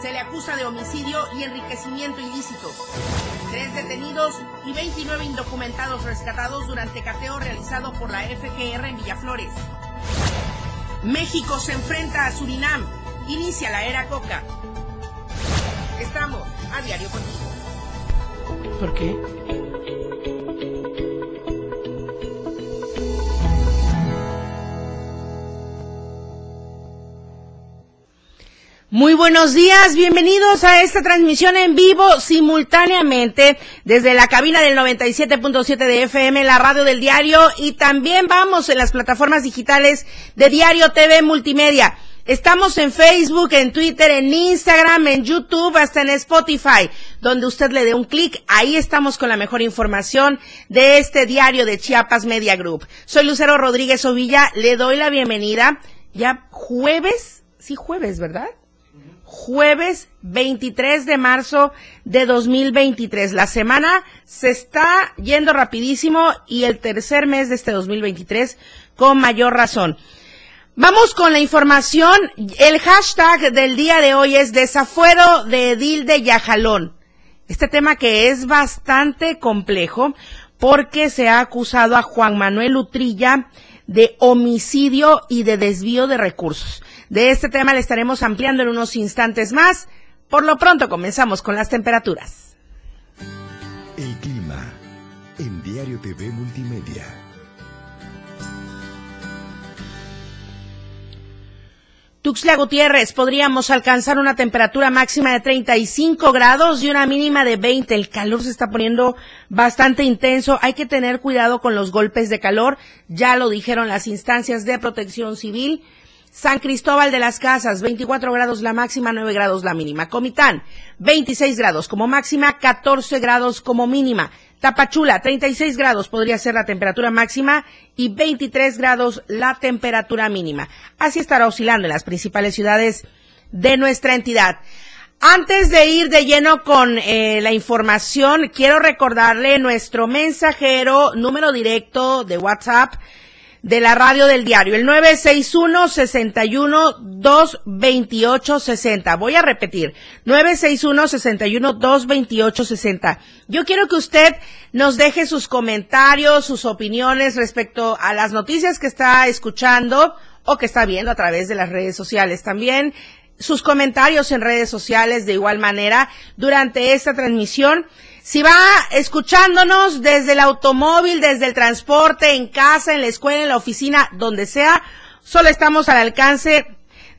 Se le acusa de homicidio y enriquecimiento ilícito. Tres detenidos y 29 indocumentados rescatados durante cateo realizado por la FGR en Villaflores. México se enfrenta a Surinam. Inicia la era Coca. Estamos a diario contigo. ¿Por qué? Muy buenos días, bienvenidos a esta transmisión en vivo simultáneamente desde la cabina del 97.7 de FM, la radio del diario y también vamos en las plataformas digitales de Diario TV Multimedia. Estamos en Facebook, en Twitter, en Instagram, en YouTube, hasta en Spotify, donde usted le dé un clic. Ahí estamos con la mejor información de este diario de Chiapas Media Group. Soy Lucero Rodríguez Ovilla, le doy la bienvenida. Ya jueves, sí jueves, ¿verdad? Jueves 23 de marzo de 2023. La semana se está yendo rapidísimo y el tercer mes de este 2023 con mayor razón. Vamos con la información. El hashtag del día de hoy es desafuero de Edil de Yajalón. Este tema que es bastante complejo porque se ha acusado a Juan Manuel Utrilla de homicidio y de desvío de recursos. De este tema le estaremos ampliando en unos instantes más. Por lo pronto comenzamos con las temperaturas. El clima en Diario TV Multimedia. Tuxtla Gutiérrez, podríamos alcanzar una temperatura máxima de 35 grados y una mínima de 20. El calor se está poniendo bastante intenso. Hay que tener cuidado con los golpes de calor. Ya lo dijeron las instancias de protección civil. San Cristóbal de las Casas, 24 grados la máxima, 9 grados la mínima. Comitán, 26 grados como máxima, 14 grados como mínima. Tapachula, 36 grados podría ser la temperatura máxima y 23 grados la temperatura mínima. Así estará oscilando en las principales ciudades de nuestra entidad. Antes de ir de lleno con eh, la información, quiero recordarle nuestro mensajero número directo de WhatsApp de la radio del diario, el 961-61-228-60. Voy a repetir, 961-61-228-60. Yo quiero que usted nos deje sus comentarios, sus opiniones respecto a las noticias que está escuchando o que está viendo a través de las redes sociales. También sus comentarios en redes sociales de igual manera durante esta transmisión. Si va escuchándonos desde el automóvil, desde el transporte, en casa, en la escuela, en la oficina, donde sea, solo estamos al alcance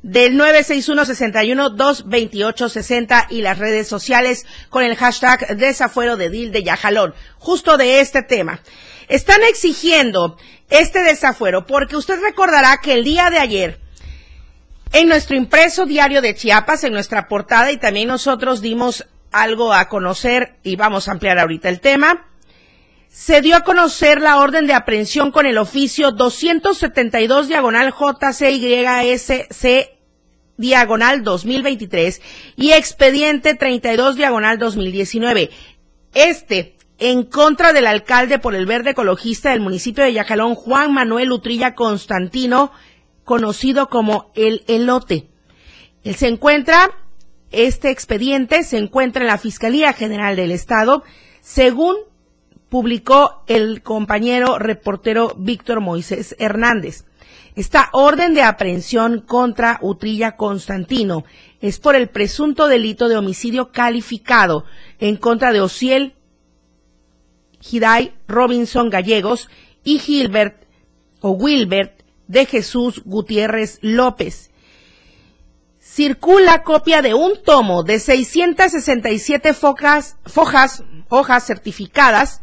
del 961-61-228-60 y las redes sociales con el hashtag desafuero de Dil de Yajalón, justo de este tema. Están exigiendo este desafuero porque usted recordará que el día de ayer, en nuestro impreso diario de Chiapas, en nuestra portada, y también nosotros dimos algo a conocer y vamos a ampliar ahorita el tema. Se dio a conocer la orden de aprehensión con el oficio 272 diagonal JCYSC diagonal 2023 y expediente 32 diagonal 2019. Este en contra del alcalde por el verde ecologista del municipio de Yacalón, Juan Manuel Utrilla Constantino, conocido como el Elote. Él se encuentra este expediente se encuentra en la Fiscalía General del Estado, según publicó el compañero reportero Víctor Moisés Hernández. Esta orden de aprehensión contra Utrilla Constantino es por el presunto delito de homicidio calificado en contra de Ociel Hiday Robinson Gallegos y Gilbert o Wilbert de Jesús Gutiérrez López circula copia de un tomo de 667 fojas, fojas, hojas certificadas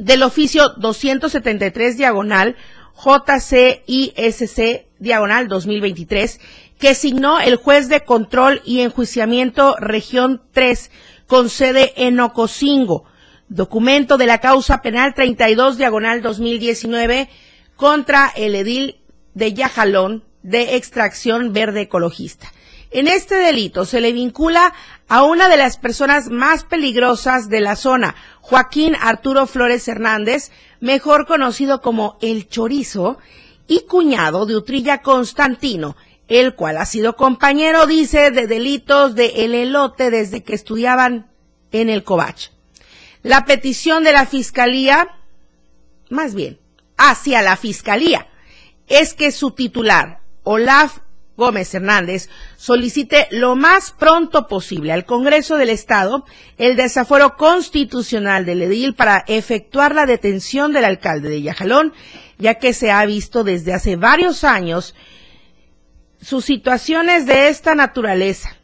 del oficio 273 diagonal JCISC diagonal 2023 que signó el juez de control y enjuiciamiento región 3 con sede en Ocosingo. Documento de la causa penal 32 diagonal 2019 contra el edil de Yajalón de extracción verde ecologista. En este delito se le vincula a una de las personas más peligrosas de la zona, Joaquín Arturo Flores Hernández, mejor conocido como El Chorizo, y cuñado de Utrilla Constantino. el cual ha sido compañero, dice, de delitos de el elote desde que estudiaban en el Covach. La petición de la fiscalía, más bien, hacia la fiscalía, es que su titular, Olaf Gómez Hernández solicite lo más pronto posible al Congreso del Estado el desafuero constitucional del edil para efectuar la detención del alcalde de Yajalón, ya que se ha visto desde hace varios años sus situaciones de esta naturaleza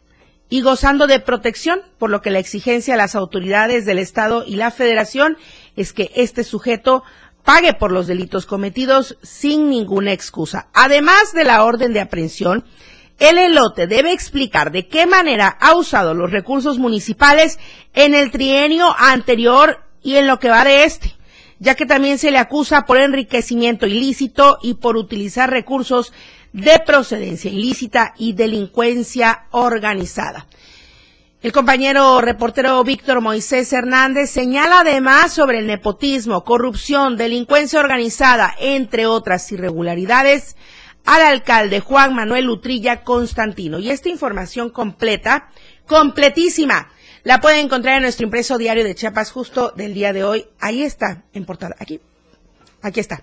y gozando de protección, por lo que la exigencia a las autoridades del Estado y la Federación es que este sujeto pague por los delitos cometidos sin ninguna excusa. Además de la orden de aprehensión, el elote debe explicar de qué manera ha usado los recursos municipales en el trienio anterior y en lo que va de este, ya que también se le acusa por enriquecimiento ilícito y por utilizar recursos de procedencia ilícita y delincuencia organizada. El compañero reportero Víctor Moisés Hernández señala además sobre el nepotismo, corrupción, delincuencia organizada, entre otras irregularidades, al alcalde Juan Manuel Utrilla Constantino. Y esta información completa, completísima, la puede encontrar en nuestro impreso diario de Chiapas justo del día de hoy. Ahí está, en portada, aquí. Aquí está.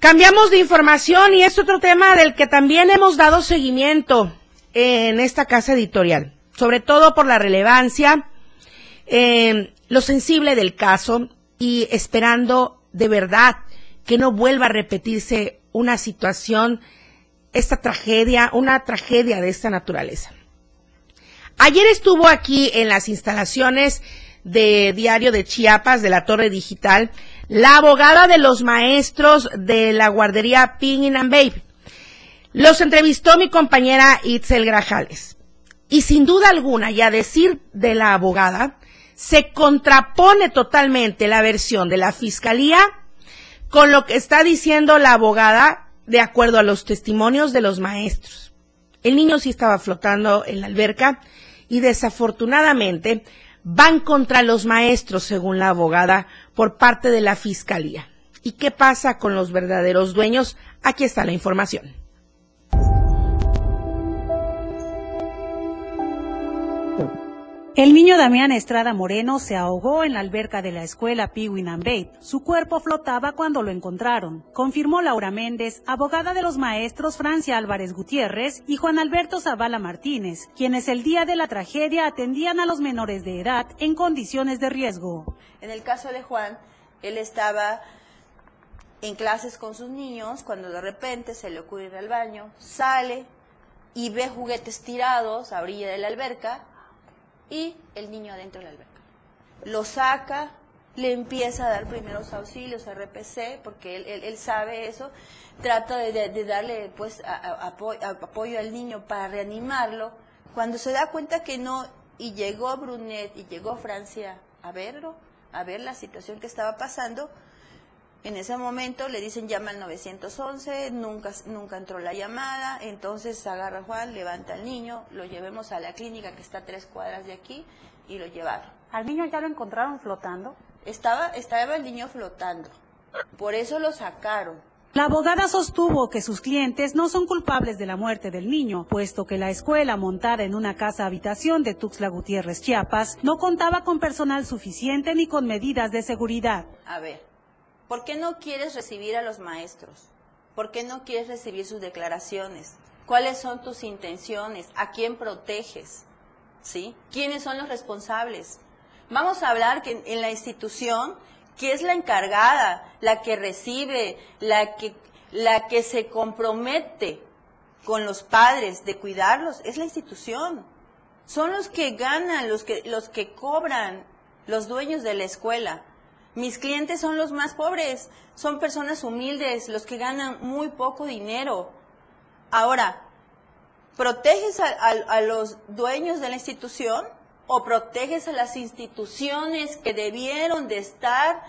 Cambiamos de información y es otro tema del que también hemos dado seguimiento en esta casa editorial sobre todo por la relevancia, eh, lo sensible del caso y esperando de verdad que no vuelva a repetirse una situación, esta tragedia, una tragedia de esta naturaleza. Ayer estuvo aquí en las instalaciones de Diario de Chiapas, de la Torre Digital, la abogada de los maestros de la guardería Ping and Babe. Los entrevistó mi compañera Itzel Grajales. Y sin duda alguna, y a decir de la abogada, se contrapone totalmente la versión de la fiscalía con lo que está diciendo la abogada de acuerdo a los testimonios de los maestros. El niño sí estaba flotando en la alberca y desafortunadamente van contra los maestros, según la abogada, por parte de la fiscalía. ¿Y qué pasa con los verdaderos dueños? Aquí está la información. El niño Damián Estrada Moreno se ahogó en la alberca de la escuela Piwin and Su cuerpo flotaba cuando lo encontraron, confirmó Laura Méndez, abogada de los maestros Francia Álvarez Gutiérrez y Juan Alberto Zavala Martínez, quienes el día de la tragedia atendían a los menores de edad en condiciones de riesgo. En el caso de Juan, él estaba en clases con sus niños cuando de repente se le ocurre ir al baño, sale y ve juguetes tirados a orilla de la alberca y el niño adentro de la alberca. Lo saca, le empieza a dar primeros auxilios, RPC, porque él, sabe eso, trata de, darle pues apoyo al niño para reanimarlo. Cuando se da cuenta que no, y llegó Brunet y llegó Francia a verlo, a ver la situación que estaba pasando, en ese momento le dicen llama al 911, nunca, nunca entró la llamada, entonces agarra a Juan, levanta al niño, lo llevemos a la clínica que está a tres cuadras de aquí y lo llevaron. ¿Al niño ya lo encontraron flotando? Estaba, estaba el niño flotando, por eso lo sacaron. La abogada sostuvo que sus clientes no son culpables de la muerte del niño, puesto que la escuela montada en una casa habitación de Tuxtla Gutiérrez, Chiapas, no contaba con personal suficiente ni con medidas de seguridad. A ver, ¿Por qué no quieres recibir a los maestros? ¿Por qué no quieres recibir sus declaraciones? ¿Cuáles son tus intenciones? ¿A quién proteges? ¿Sí? ¿Quiénes son los responsables? Vamos a hablar que en la institución, que es la encargada, la que recibe, la que, la que se compromete con los padres de cuidarlos, es la institución. Son los que ganan, los que, los que cobran, los dueños de la escuela. Mis clientes son los más pobres, son personas humildes, los que ganan muy poco dinero. Ahora, ¿proteges a, los dueños de la institución o proteges a las instituciones que debieron de estar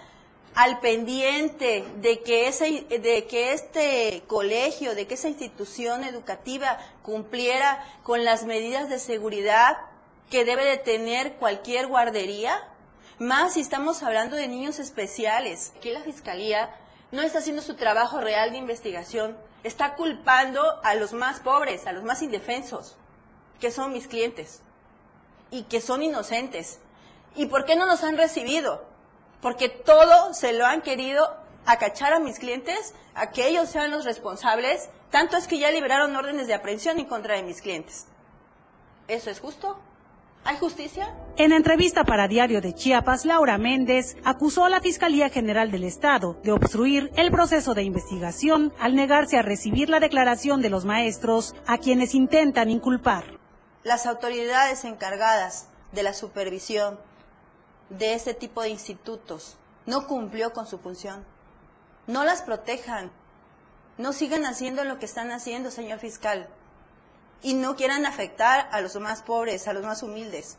al pendiente de que, ese, de que este colegio, de que esa institución educativa cumpliera con las medidas de seguridad que debe de tener cualquier guardería? Más si estamos hablando de niños especiales. Aquí la Fiscalía no está haciendo su trabajo real de investigación Está culpando a los más pobres, a los más indefensos, que son mis clientes y que son inocentes. ¿Y por qué no nos han recibido? Porque todo se lo han querido acachar a mis clientes, a que ellos sean los responsables. Tanto es que ya liberaron órdenes de aprehensión en contra de mis clientes. ¿Eso es justo? ¿Hay justicia? En entrevista para Diario de Chiapas, Laura Méndez acusó a la Fiscalía General del Estado de obstruir el proceso de investigación al negarse a recibir la declaración de los maestros a quienes intentan inculpar. Las autoridades encargadas de la supervisión de este tipo de institutos no cumplió con su función. No las protejan. No sigan haciendo lo que están haciendo, señor fiscal y no quieran afectar a los más pobres, a los más humildes.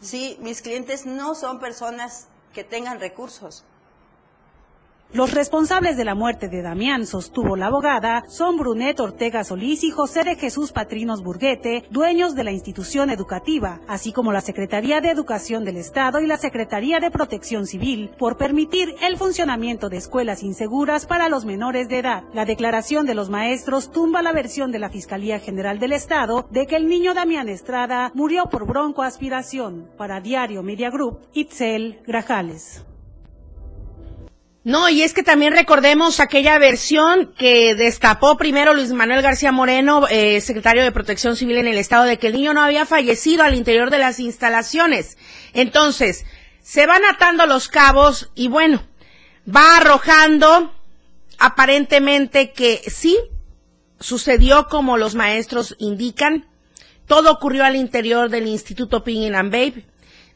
Sí, mis clientes no son personas que tengan recursos. Los responsables de la muerte de Damián, sostuvo la abogada, son Brunet Ortega Solís y José de Jesús Patrinos Burguete, dueños de la institución educativa, así como la Secretaría de Educación del Estado y la Secretaría de Protección Civil, por permitir el funcionamiento de escuelas inseguras para los menores de edad. La declaración de los maestros tumba la versión de la Fiscalía General del Estado de que el niño Damián Estrada murió por broncoaspiración. Para Diario Media Group, Itzel Grajales. No, y es que también recordemos aquella versión que destapó primero Luis Manuel García Moreno, eh, secretario de Protección Civil en el Estado, de que el niño no había fallecido al interior de las instalaciones. Entonces, se van atando los cabos y bueno, va arrojando aparentemente que sí, sucedió como los maestros indican. Todo ocurrió al interior del Instituto Pingin and Babe.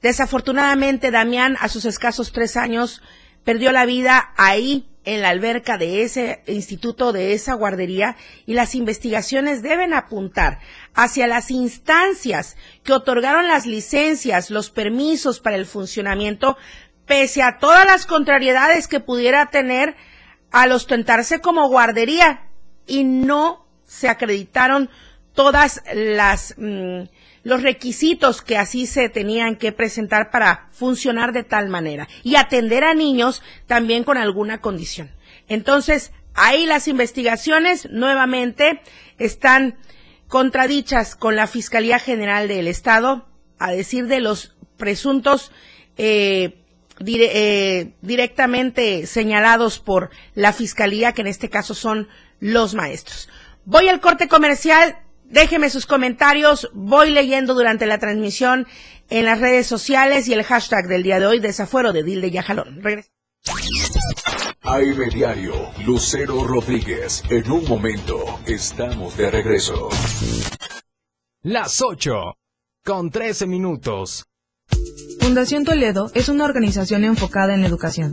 Desafortunadamente, Damián, a sus escasos tres años, perdió la vida ahí en la alberca de ese instituto, de esa guardería, y las investigaciones deben apuntar hacia las instancias que otorgaron las licencias, los permisos para el funcionamiento, pese a todas las contrariedades que pudiera tener al ostentarse como guardería, y no se acreditaron todas las mm, los requisitos que así se tenían que presentar para funcionar de tal manera y atender a niños también con alguna condición. Entonces, ahí las investigaciones nuevamente están contradichas con la Fiscalía General del Estado, a decir de los presuntos eh, eh, directamente señalados por la Fiscalía, que en este caso son los maestros. Voy al corte comercial, Déjeme sus comentarios, voy leyendo durante la transmisión en las redes sociales y el hashtag del día de hoy, desafuero de Dilde Yajalón. Regreso. AM Diario, Lucero Rodríguez. En un momento, estamos de regreso. Las 8, con 13 minutos. Fundación Toledo es una organización enfocada en la educación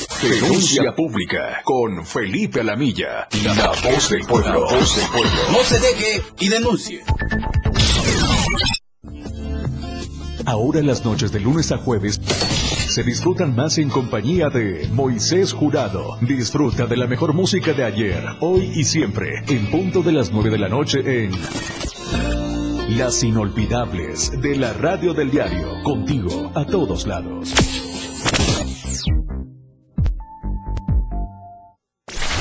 Denuncia pública con Felipe Alamilla, la voz del pueblo. voz del pueblo. No se deje y denuncie. Ahora las noches de lunes a jueves se disfrutan más en compañía de Moisés Jurado. Disfruta de la mejor música de ayer, hoy y siempre, en punto de las 9 de la noche en Las inolvidables de la radio del diario. Contigo a todos lados.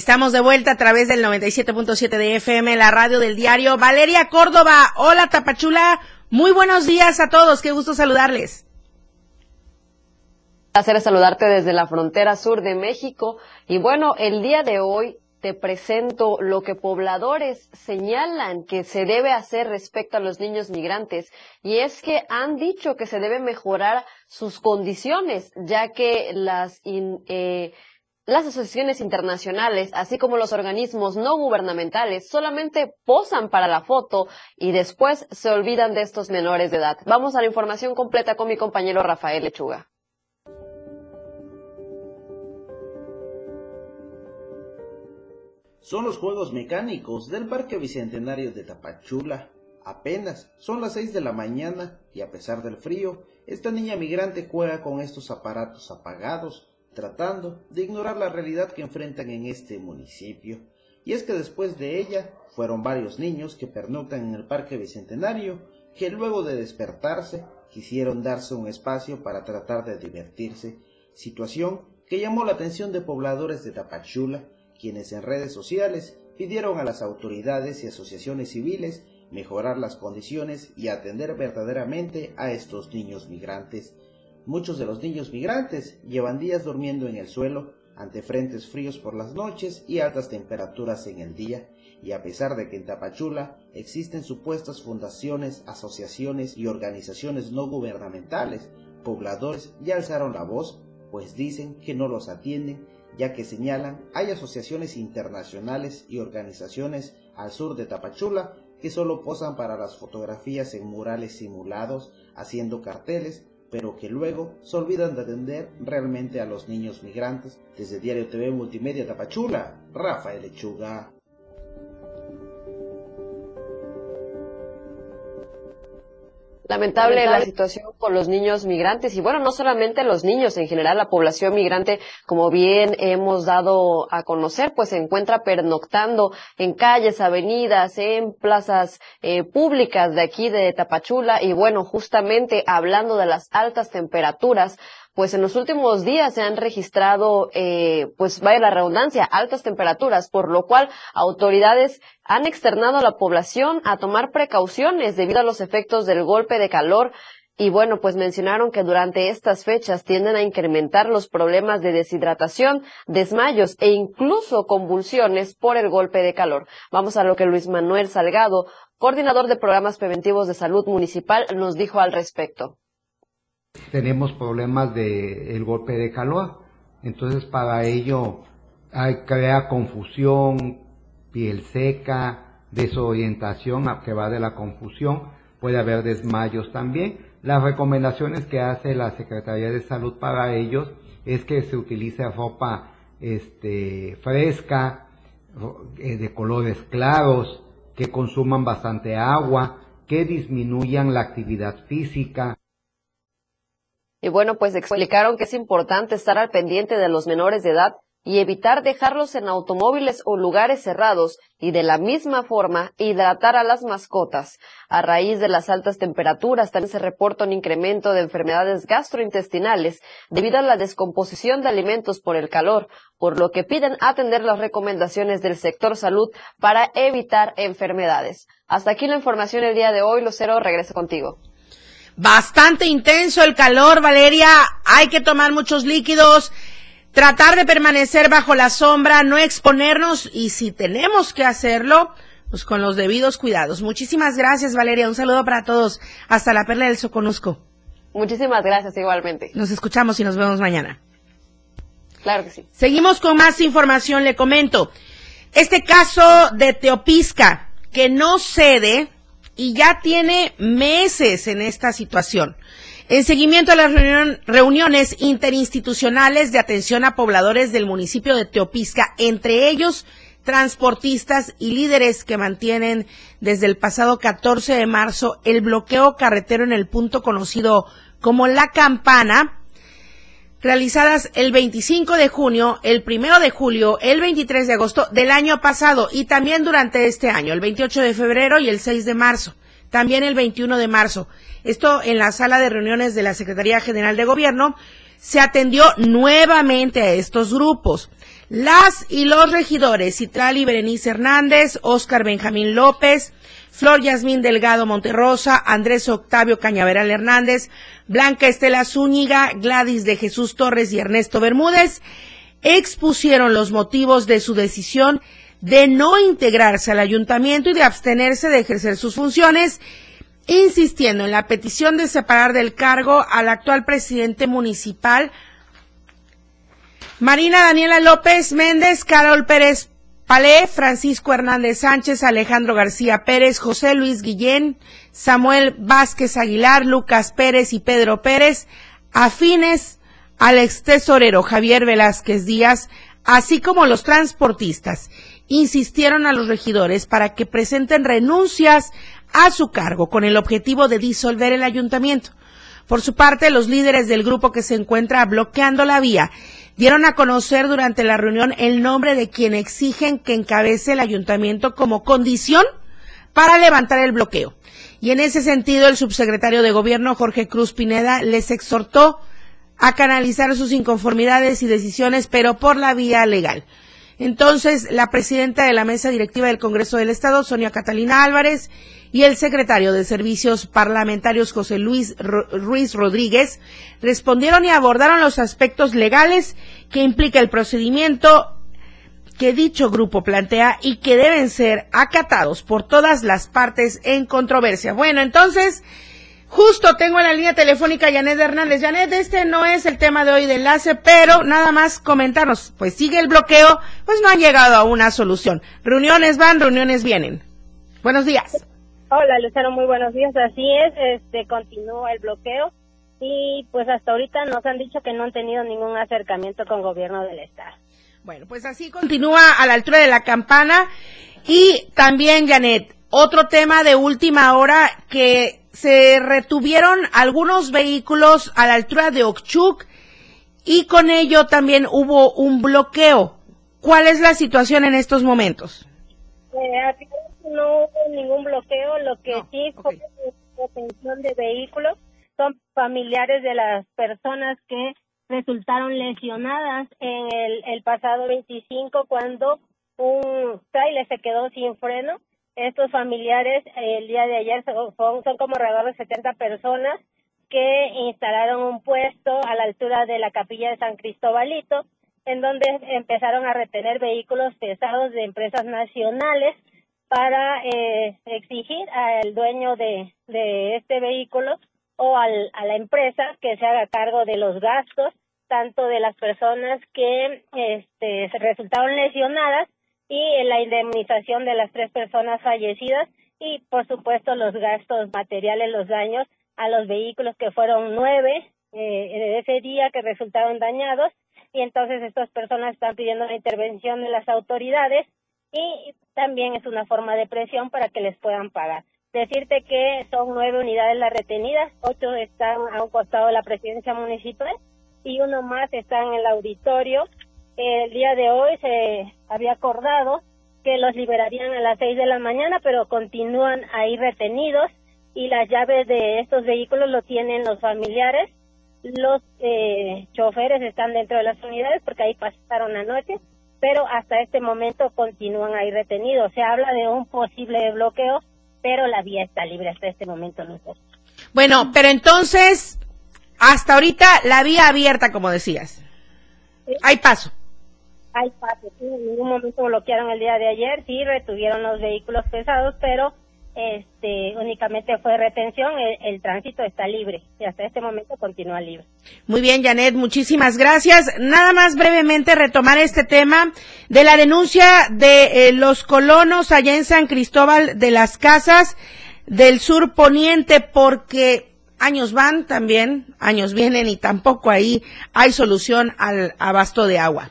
Estamos de vuelta a través del 97.7 de FM, la radio del diario. Valeria Córdoba, hola Tapachula, muy buenos días a todos, qué gusto saludarles. Placer saludarte desde la frontera sur de México. Y bueno, el día de hoy te presento lo que pobladores señalan que se debe hacer respecto a los niños migrantes. Y es que han dicho que se debe mejorar sus condiciones, ya que las eh, las asociaciones internacionales, así como los organismos no gubernamentales, solamente posan para la foto y después se olvidan de estos menores de edad. Vamos a la información completa con mi compañero Rafael Lechuga. Son los juegos mecánicos del Parque Bicentenario de Tapachula. Apenas son las seis de la mañana y a pesar del frío, esta niña migrante juega con estos aparatos apagados tratando de ignorar la realidad que enfrentan en este municipio. Y es que después de ella fueron varios niños que pernoctan en el Parque Bicentenario que luego de despertarse quisieron darse un espacio para tratar de divertirse, situación que llamó la atención de pobladores de Tapachula, quienes en redes sociales pidieron a las autoridades y asociaciones civiles mejorar las condiciones y atender verdaderamente a estos niños migrantes Muchos de los niños migrantes llevan días durmiendo en el suelo ante frentes fríos por las noches y altas temperaturas en el día, y a pesar de que en Tapachula existen supuestas fundaciones, asociaciones y organizaciones no gubernamentales, pobladores ya alzaron la voz, pues dicen que no los atienden, ya que señalan hay asociaciones internacionales y organizaciones al sur de Tapachula que solo posan para las fotografías en murales simulados, haciendo carteles pero que luego se olvidan de atender realmente a los niños migrantes. Desde Diario TV Multimedia Tapachula, Rafael Lechuga. Lamentable la situación con los niños migrantes y bueno, no solamente los niños, en general la población migrante, como bien hemos dado a conocer, pues se encuentra pernoctando en calles, avenidas, en plazas eh, públicas de aquí de Tapachula y bueno, justamente hablando de las altas temperaturas, pues en los últimos días se han registrado, eh, pues vaya la redundancia, altas temperaturas, por lo cual autoridades han externado a la población a tomar precauciones debido a los efectos del golpe de calor y bueno, pues mencionaron que durante estas fechas tienden a incrementar los problemas de deshidratación, desmayos e incluso convulsiones por el golpe de calor. Vamos a lo que Luis Manuel Salgado, coordinador de programas preventivos de salud municipal, nos dijo al respecto tenemos problemas de el golpe de calor. Entonces para ello hay, crea confusión, piel seca, desorientación que va de la confusión, puede haber desmayos también. Las recomendaciones que hace la Secretaría de Salud para ellos es que se utilice ropa este, fresca, eh, de colores claros, que consuman bastante agua, que disminuyan la actividad física, y bueno, pues explicaron que es importante estar al pendiente de los menores de edad y evitar dejarlos en automóviles o lugares cerrados y de la misma forma hidratar a las mascotas. A raíz de las altas temperaturas también se reporta un incremento de enfermedades gastrointestinales debido a la descomposición de alimentos por el calor, por lo que piden atender las recomendaciones del sector salud para evitar enfermedades. Hasta aquí la información el día de hoy. Lucero, regreso contigo. Bastante intenso el calor, Valeria. Hay que tomar muchos líquidos. tratar de permanecer bajo la sombra, no exponernos y si tenemos que hacerlo, pues con los debidos cuidados. Muchísimas gracias, Valeria. Un saludo para todos. Hasta la perla del Soconusco. Muchísimas gracias, igualmente. Nos escuchamos y nos vemos mañana. Claro que sí. Seguimos con más información. Le comento. Este caso de Teopisca, que no cede y ya tiene meses en esta situación. En seguimiento a las reuniones interinstitucionales de atención a pobladores del municipio de Teopisca, entre ellos transportistas y líderes que mantienen desde el pasado 14 de marzo el bloqueo carretero en el punto conocido como La Campana, realizadas el 25 de junio, el 1 de julio, el 23 de agosto del año pasado y también durante este año, el 28 de febrero y el 6 de marzo, también el 21 de marzo. Esto en la sala de reuniones de la Secretaría General de Gobierno. Se atendió nuevamente a estos grupos. Las y los regidores Citrali Berenice Hernández, Óscar Benjamín López, Flor Yasmín Delgado Monterrosa, Andrés Octavio Cañaveral Hernández, Blanca Estela Zúñiga, Gladys de Jesús Torres y Ernesto Bermúdez expusieron los motivos de su decisión de no integrarse al ayuntamiento y de abstenerse de ejercer sus funciones insistiendo en la petición de separar del cargo al actual presidente municipal, Marina Daniela López Méndez, Carol Pérez Palé, Francisco Hernández Sánchez, Alejandro García Pérez, José Luis Guillén, Samuel Vázquez Aguilar, Lucas Pérez y Pedro Pérez, afines al ex tesorero Javier Velázquez Díaz, así como los transportistas, insistieron a los regidores para que presenten renuncias a su cargo con el objetivo de disolver el ayuntamiento. Por su parte, los líderes del grupo que se encuentra bloqueando la vía dieron a conocer durante la reunión el nombre de quien exigen que encabece el ayuntamiento como condición para levantar el bloqueo. Y en ese sentido, el subsecretario de Gobierno, Jorge Cruz Pineda, les exhortó a canalizar sus inconformidades y decisiones, pero por la vía legal. Entonces, la presidenta de la mesa directiva del Congreso del Estado, Sonia Catalina Álvarez, y el secretario de Servicios Parlamentarios José Luis Ruiz Rodríguez respondieron y abordaron los aspectos legales que implica el procedimiento que dicho grupo plantea y que deben ser acatados por todas las partes en controversia. Bueno, entonces, justo tengo en la línea telefónica a Janet Hernández. Janet, este no es el tema de hoy de enlace, pero nada más comentarnos, pues sigue el bloqueo, pues no han llegado a una solución. Reuniones van, reuniones vienen. Buenos días. Hola, Lucero, muy buenos días. Así es, este continúa el bloqueo y pues hasta ahorita nos han dicho que no han tenido ningún acercamiento con gobierno del estado. Bueno, pues así continúa a la altura de la campana y también Janet, otro tema de última hora que se retuvieron algunos vehículos a la altura de Okchuk y con ello también hubo un bloqueo. ¿Cuál es la situación en estos momentos? Eh, no hubo ningún bloqueo, lo que sí fue detención de vehículos son familiares de las personas que resultaron lesionadas en el, el pasado 25 cuando un trailer se quedó sin freno. Estos familiares el día de ayer son, como alrededor de 70 personas que instalaron un puesto a la altura de la capilla de San Cristobalito, en donde empezaron a retener vehículos pesados de empresas nacionales para eh, exigir al dueño de, de este vehículo o al, a la empresa que se haga cargo de los gastos tanto de las personas que este, resultaron lesionadas y la indemnización de las tres personas fallecidas y por supuesto los gastos materiales, los daños a los vehículos que fueron nueve eh, ese día que resultaron dañados y entonces estas personas están pidiendo la intervención de las autoridades y también es una forma de presión para que les puedan pagar. Decirte que son nueve unidades las retenidas, ocho están a un costado de la presidencia municipal y uno más está en el auditorio. El día de hoy se había acordado que los liberarían a las seis de la mañana, pero continúan ahí retenidos y las llaves de estos vehículos lo tienen los familiares. Los eh, choferes están dentro de las unidades porque ahí pasaron la noche pero hasta este momento continúan ahí retenidos. Se habla de un posible bloqueo, pero la vía está libre hasta este momento. Bueno, pero entonces, hasta ahorita la vía abierta, como decías. Hay paso. Hay paso, sí, en ningún momento bloquearon el día de ayer, sí, retuvieron los vehículos pesados, pero este únicamente fue retención, el, el, tránsito está libre y hasta este momento continúa libre. Muy bien, Janet, muchísimas gracias. Nada más brevemente retomar este tema de la denuncia de eh, los colonos allá en San Cristóbal de las Casas del sur poniente porque años van también, años vienen y tampoco ahí hay solución al abasto de agua.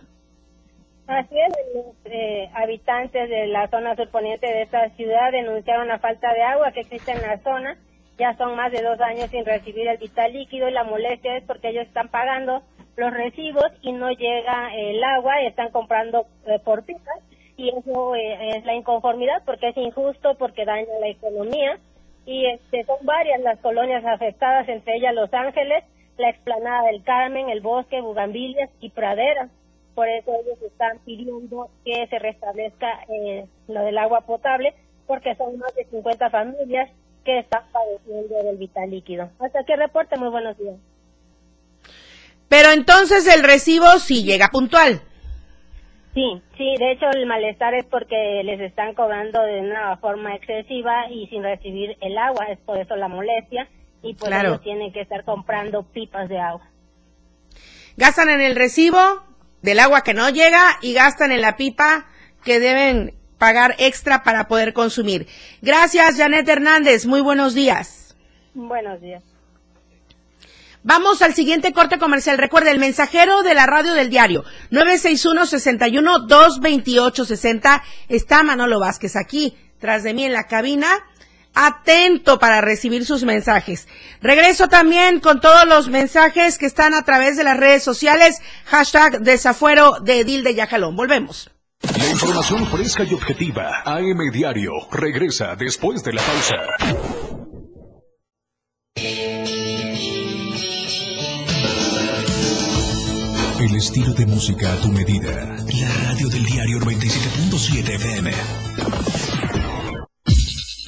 Así es, los eh, habitantes de la zona surponiente de esta ciudad denunciaron la falta de agua que existe en la zona. Ya son más de dos años sin recibir el vital líquido y la molestia es porque ellos están pagando los recibos y no llega el agua y están comprando eh, por pipas. Y eso eh, es la inconformidad porque es injusto, porque daña la economía. Y este, son varias las colonias afectadas, entre ellas Los Ángeles, la explanada del Carmen, el Bosque, Bugambilias y Pradera por eso ellos están pidiendo que se restablezca eh, lo del agua potable, porque son más de 50 familias que están padeciendo del vital líquido. Hasta que reporte, muy buenos días. Pero entonces el recibo sí llega puntual. Sí, sí, de hecho el malestar es porque les están cobrando de una forma excesiva y sin recibir el agua, es por eso la molestia y por eso tienen que estar comprando pipas de agua. Gastan en el recibo, del agua que no llega y gastan en la pipa que deben pagar extra para poder consumir. Gracias, Janet Hernández. Muy buenos días. Buenos días. Vamos al siguiente corte comercial. Recuerde, el mensajero de la radio del diario, 961-61-228-60. Está Manolo Vázquez aquí, tras de mí en la cabina atento para recibir sus mensajes. Regreso también con todos los mensajes que están a través de las redes sociales. Hashtag desafuero de Edil de Yajalón. Volvemos. La información fresca y objetiva. AM Diario. Regresa después de la pausa. El estilo de música a tu medida. La radio del diario 97.7 FM.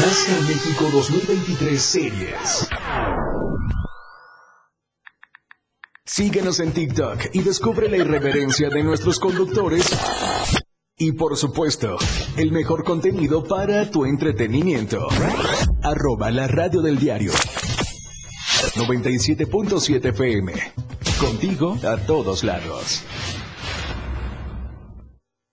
NASCAR México 2023 Series. Síguenos en TikTok y descubre la irreverencia de nuestros conductores. Y por supuesto, el mejor contenido para tu entretenimiento. Arroba la radio del diario. 97.7 FM. Contigo a todos lados.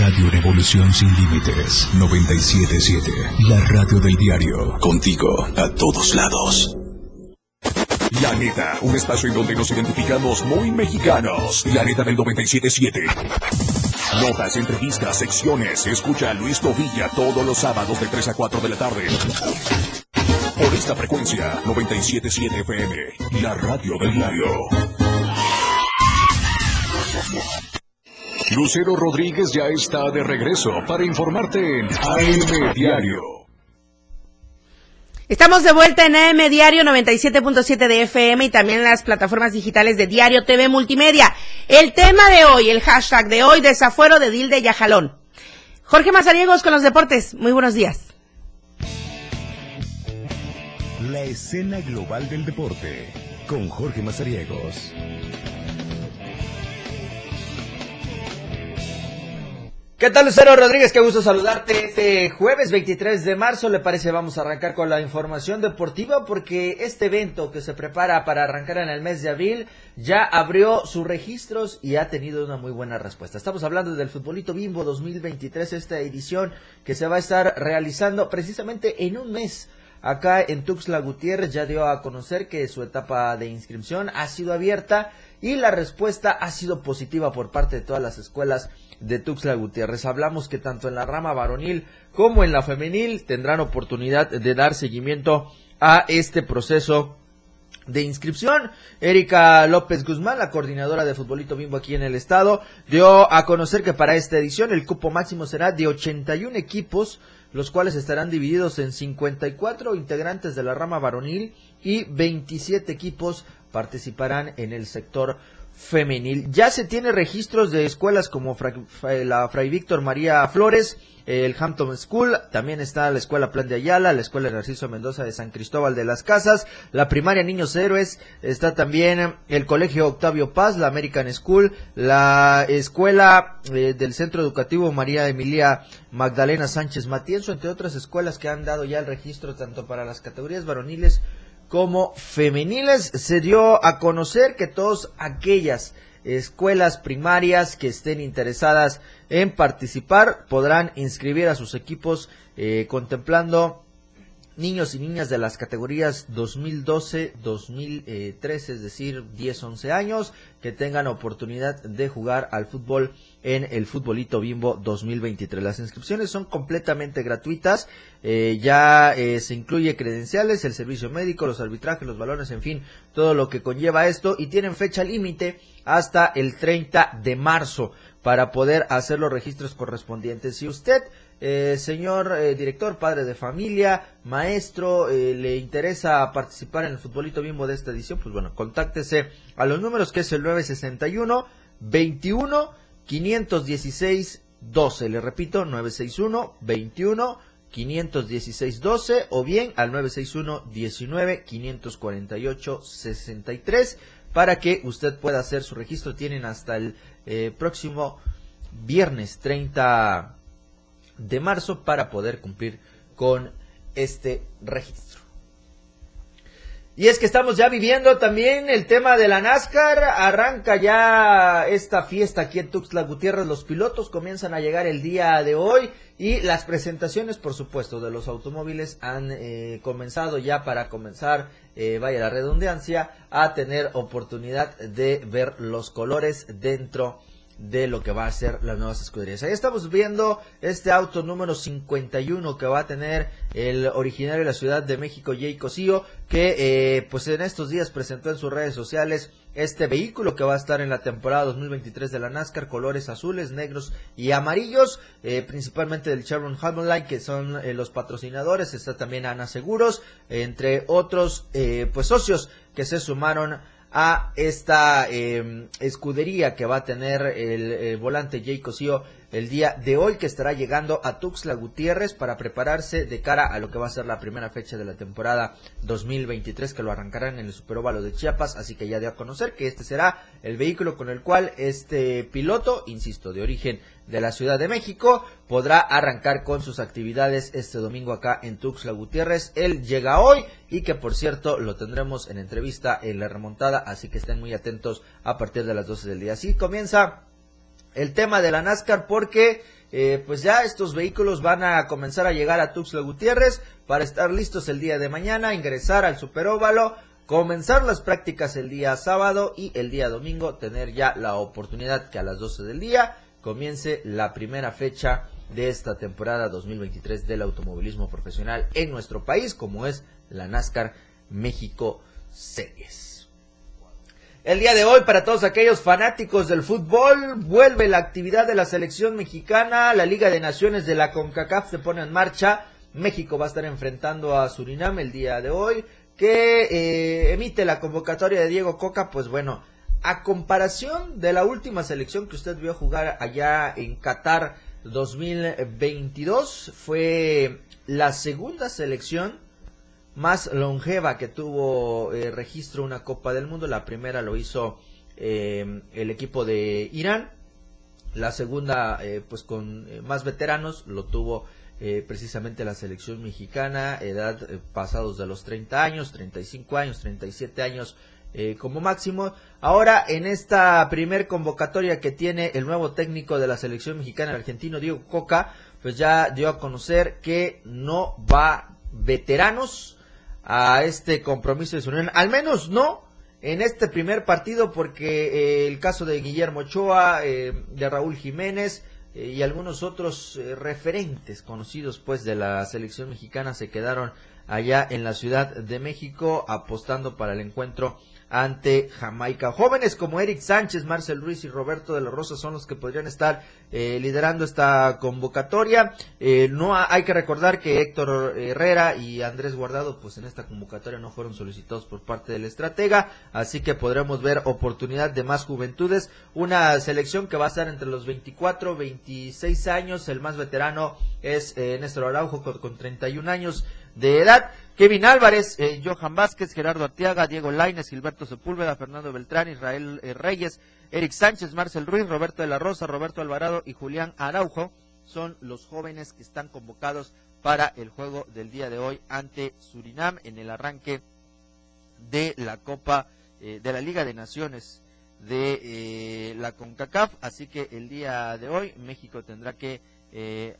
Radio Revolución Sin Límites 977. La radio del diario. Contigo a todos lados. La neta, un espacio en donde nos identificamos muy mexicanos. La neta del 977. Notas, entrevistas, secciones. Escucha a Luis Tobilla todos los sábados de 3 a 4 de la tarde. Por esta frecuencia, 977 FM, la radio del diario. Lucero Rodríguez ya está de regreso para informarte en AM Diario. Estamos de vuelta en AM Diario 97.7 de FM y también en las plataformas digitales de Diario TV Multimedia. El tema de hoy, el hashtag de hoy, desafuero de Dilde Yajalón. Jorge Mazariegos con los deportes. Muy buenos días. La escena global del deporte con Jorge Mazariegos. ¿Qué tal, Lucero Rodríguez? Qué gusto saludarte este jueves 23 de marzo. ¿Le parece? Vamos a arrancar con la información deportiva porque este evento que se prepara para arrancar en el mes de abril ya abrió sus registros y ha tenido una muy buena respuesta. Estamos hablando del Futbolito Bimbo 2023, esta edición que se va a estar realizando precisamente en un mes. Acá en Tuxtla Gutiérrez ya dio a conocer que su etapa de inscripción ha sido abierta y la respuesta ha sido positiva por parte de todas las escuelas de Tuxtla Gutiérrez. Hablamos que tanto en la rama varonil como en la femenil tendrán oportunidad de dar seguimiento a este proceso de inscripción. Erika López Guzmán, la coordinadora de Futbolito Bimbo aquí en el estado, dio a conocer que para esta edición el cupo máximo será de 81 equipos, los cuales estarán divididos en 54 integrantes de la rama varonil y 27 equipos participarán en el sector femenil. Ya se tiene registros de escuelas como la Fray Víctor María Flores, el Hampton School, también está la Escuela Plan de Ayala, la Escuela Narciso Mendoza de San Cristóbal de las Casas, la Primaria Niños Héroes, está también el Colegio Octavio Paz, la American School, la Escuela eh, del Centro Educativo María Emilia Magdalena Sánchez Matienzo, entre otras escuelas que han dado ya el registro tanto para las categorías varoniles como femeniles. Se dio a conocer que todas aquellas escuelas primarias que estén interesadas en participar podrán inscribir a sus equipos eh, contemplando niños y niñas de las categorías 2012-2013, es decir, 10-11 años, que tengan oportunidad de jugar al fútbol en el Futbolito Bimbo 2023. Las inscripciones son completamente gratuitas, eh, ya eh, se incluye credenciales, el servicio médico, los arbitrajes, los balones, en fin, todo lo que conlleva esto y tienen fecha límite hasta el 30 de marzo para poder hacer los registros correspondientes. Si usted eh, señor eh, director, padre de familia, maestro, eh, le interesa participar en el futbolito bimbo de esta edición, pues bueno, contáctese a los números que es el 961 21 516 12. Le repito, 961 21 516 12 o bien al 961 19 548 63 para que usted pueda hacer su registro. Tienen hasta el próximo viernes 30 de marzo para poder cumplir con este registro. Y es que estamos ya viviendo también el tema de la NASCAR. Arranca ya esta fiesta aquí en Tuxtla Gutiérrez. Los pilotos comienzan a llegar el día de hoy. Y las presentaciones, por supuesto, de los automóviles han eh, comenzado ya para comenzar, eh, vaya la redundancia, a tener oportunidad de ver los colores dentro de lo que va a ser las nuevas escuderías. Ahí estamos viendo este auto número 51 que va a tener el originario de la Ciudad de México, Jay Cosío, que eh, pues en estos días presentó en sus redes sociales este vehículo que va a estar en la temporada 2023 de la NASCAR, colores azules, negros y amarillos, eh, principalmente del Chevron Line, que son eh, los patrocinadores, está también Ana Seguros, entre otros pues socios que se sumaron a esta em, escudería que va a tener el, volante Jay Cosío el día de hoy que estará llegando a Tuxtla Gutiérrez para prepararse de cara a lo que va a ser la primera fecha de la temporada 2023 que lo arrancarán en el Superóvalo de Chiapas, así que ya de a conocer que este será el vehículo con el cual este piloto, insisto, de origen de la Ciudad de México, podrá arrancar con sus actividades este domingo acá en Tuxtla Gutiérrez. Él llega hoy y que por cierto lo tendremos en entrevista en la remontada, así que estén muy atentos a partir de las 12 del día. Así comienza el tema de la NASCAR porque eh, pues ya estos vehículos van a comenzar a llegar a Tuxtla Gutiérrez para estar listos el día de mañana, ingresar al superóvalo, comenzar las prácticas el día sábado y el día domingo tener ya la oportunidad que a las 12 del día comience la primera fecha de esta temporada 2023 del automovilismo profesional en nuestro país, como es la NASCAR México Series. El día de hoy, para todos aquellos fanáticos del fútbol, vuelve la actividad de la selección mexicana, la Liga de Naciones de la CONCACAF se pone en marcha, México va a estar enfrentando a Surinam el día de hoy, que eh, emite la convocatoria de Diego Coca, pues bueno, a comparación de la última selección que usted vio jugar allá en Qatar 2022, fue la segunda selección más longeva que tuvo eh, registro una Copa del Mundo. La primera lo hizo eh, el equipo de Irán. La segunda, eh, pues con más veteranos, lo tuvo precisamente la selección mexicana, edad pasados de los 30 años, 35 años, 37 años como máximo. Ahora, en esta primer convocatoria que tiene el nuevo técnico de la selección mexicana, el argentino Diego Coca, pues ya dio a conocer que no va veteranos, a este compromiso de su unión. Al menos no en este primer partido porque eh, el caso de Guillermo Ochoa, eh, de Raúl Jiménez eh, y algunos otros referentes conocidos pues de la selección mexicana se quedaron allá en la Ciudad de México apostando para el encuentro ante Jamaica. Jóvenes como Eric Sánchez, Marcel Ruiz y Roberto de la Rosa son los que podrían estar eh, liderando esta convocatoria. Eh, no hay que recordar que Héctor Herrera y Andrés Guardado, pues en esta convocatoria no fueron solicitados por parte del estratega, así que podremos ver oportunidad de más juventudes. Una selección que va a estar entre los 24, 26 años. El más veterano es eh, Néstor Araujo con, con 31 años de edad. Kevin Álvarez, eh, Johan Vázquez, Gerardo Arteaga, Diego Laines, Gilberto Sepúlveda, Fernando Beltrán, Israel eh, Reyes, Eric Sánchez, Marcel Ruiz, Roberto de la Rosa, Roberto Alvarado y Julián Araujo son los jóvenes que están convocados para el juego del día de hoy ante Surinam en el arranque de la Copa eh, de la Liga de Naciones de la CONCACAF. Así que el día de hoy México tendrá que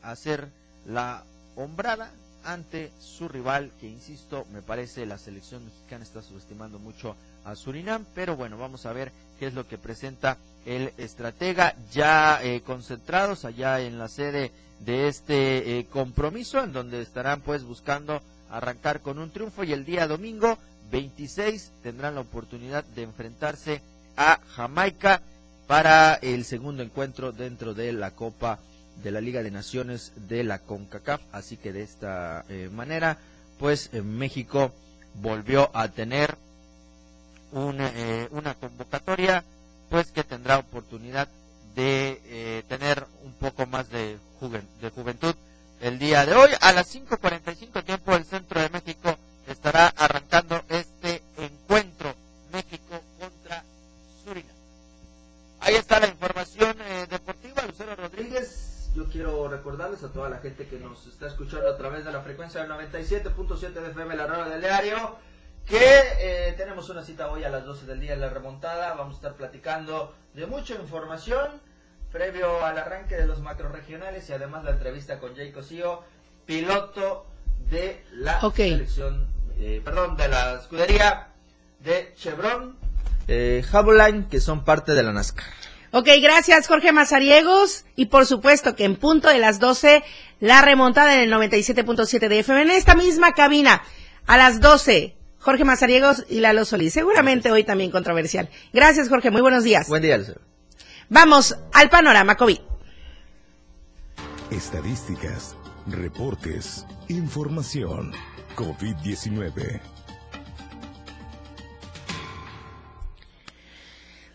hacer la hombrada ante su rival, que insisto, me parece la selección mexicana está subestimando mucho a Surinam, pero bueno, vamos a ver qué es lo que presenta el estratega, ya eh, concentrados allá en la sede de este eh, compromiso, en donde estarán pues buscando arrancar con un triunfo y el día domingo 26 tendrán la oportunidad de enfrentarse a Jamaica para el segundo encuentro dentro de la Copa de la Liga de Naciones de la CONCACAF. Así que de esta eh, manera, pues eh, México volvió a tener una, eh, una convocatoria, pues que tendrá oportunidad de tener un poco más de, de juventud el día de hoy. A las 5.45 tiempo del centro de México estará arrancando este encuentro México contra Surinam. Ahí está la información deportiva. Lucero Rodríguez, yo quiero recordarles a toda la gente que nos está escuchando a través de la frecuencia del 97.7 de FM, la radio del diario, que eh, tenemos una cita hoy a las 12 del día en la remontada. Vamos a estar platicando de mucha información previo al arranque de los macroregionales y además la entrevista con Jay Cosío, piloto de la selección, eh, perdón, de la escudería de Chevron, eh, que son parte de la NASCAR. Ok, gracias Jorge Mazariegos. Y por supuesto que en punto de las 12, la remontada en el 97.7 de FM en esta misma cabina. A las 12, Jorge Mazariegos y Lalo Solís. Seguramente hoy también controversial. Gracias Jorge, muy buenos días. Buen día, Vamos al panorama COVID. Estadísticas, reportes, información. COVID-19.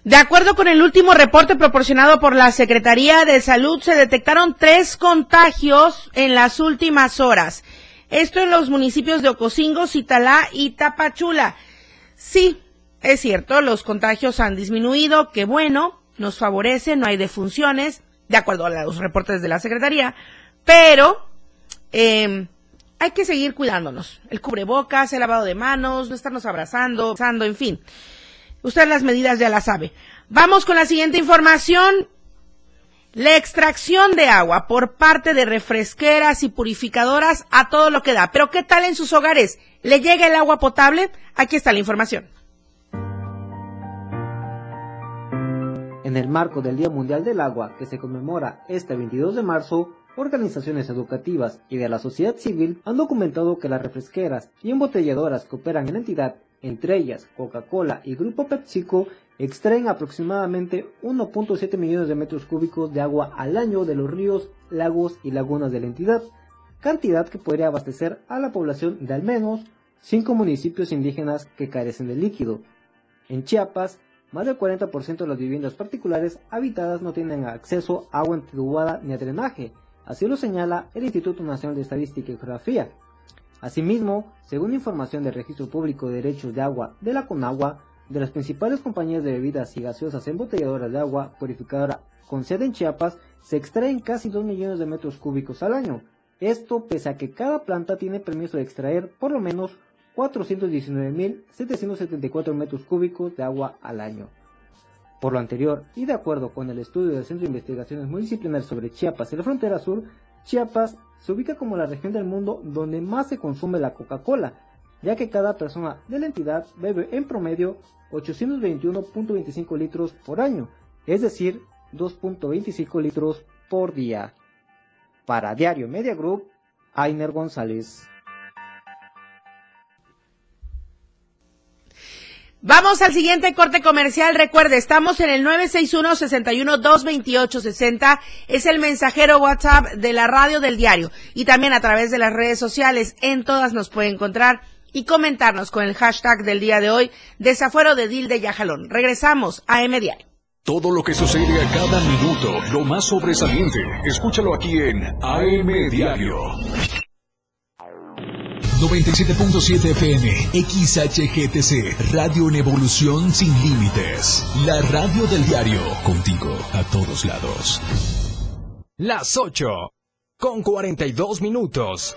De acuerdo con el último reporte proporcionado por la Secretaría de Salud, se detectaron tres contagios en las últimas horas. Esto en los municipios de Ocosingo, Citalá y Tapachula. Sí, es cierto, los contagios han disminuido, qué bueno, nos favorece, no hay defunciones, de acuerdo a los reportes de la Secretaría, pero em, hay que seguir cuidándonos. El cubrebocas, el lavado de manos, no estarnos abrazando, abrazando, en fin. Usted las medidas ya las sabe. Vamos con la siguiente información. La extracción de agua por parte de refresqueras y purificadoras a todo lo que da. Pero ¿qué tal en sus hogares? ¿Le llega el agua potable? Aquí está la información. En el marco del Día Mundial del Agua, que se conmemora este 22 de marzo, organizaciones educativas y de la sociedad civil han documentado que las refresqueras y embotelladoras que operan en la entidad, entre ellas Coca-Cola y Grupo PepsiCo, extraen aproximadamente 1.7 millones de metros cúbicos de agua al año de los ríos, lagos y lagunas de la entidad, cantidad que podría abastecer a la población de al menos 5 municipios indígenas que carecen de líquido. En Chiapas, más del 40% de las viviendas particulares habitadas no tienen acceso a agua entubada ni a drenaje, así lo señala el Instituto Nacional de Estadística y Geografía. Asimismo, según información del Registro Público de Derechos de Agua de la CONAGUA, de las principales compañías de bebidas y gaseosas embotelladoras de agua purificadora con sede en Chiapas, se extraen casi 2 millones de metros cúbicos al año. Esto pese a que cada planta tiene permiso de extraer por lo menos 419.774 metros cúbicos de agua al año. Por lo anterior, y de acuerdo con el estudio del Centro de Investigaciones Multidisciplinares sobre Chiapas y la frontera sur, Chiapas se ubica como la región del mundo donde más se consume la Coca-Cola, ya que cada persona de la entidad bebe en promedio 821.25 litros por año, es decir, 2.25 litros por día. Para Diario Media Group, Ainer González. Vamos al siguiente corte comercial. Recuerde, estamos en el 961-61-228-60. Es el mensajero WhatsApp de la radio del diario. Y también a través de las redes sociales. En todas nos puede encontrar y comentarnos con el hashtag del día de hoy, desafuero de Dil de Yajalón. Regresamos a M Diario. Todo lo que sucede a cada minuto, lo más sobresaliente, escúchalo aquí en AM Diario. 97.7 FM, XHGTC, Radio en Evolución Sin Límites. La radio del diario, contigo a todos lados. Las 8, con 42 minutos.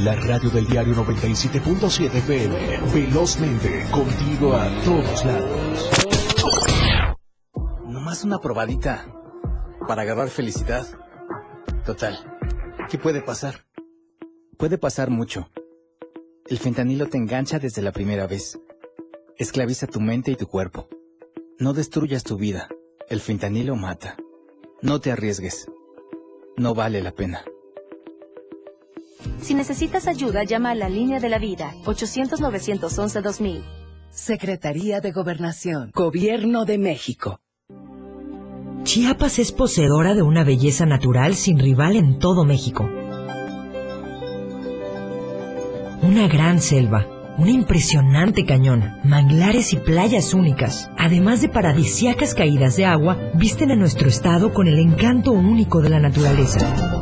La radio del diario 97.7 FM. Velozmente, contigo a todos lados. Nomás una probadita para agarrar felicidad. Total, ¿qué puede pasar? Puede pasar mucho. El fentanilo te engancha desde la primera vez. Esclaviza tu mente y tu cuerpo. No destruyas tu vida. El fentanilo mata. No te arriesgues. No vale la pena. Si necesitas ayuda, llama a la línea de la vida, 800-911-2000. Secretaría de Gobernación, Gobierno de México. Chiapas es poseedora de una belleza natural sin rival en todo México. Una gran selva, un impresionante cañón, manglares y playas únicas, además de paradisiacas caídas de agua, visten a nuestro estado con el encanto único de la naturaleza.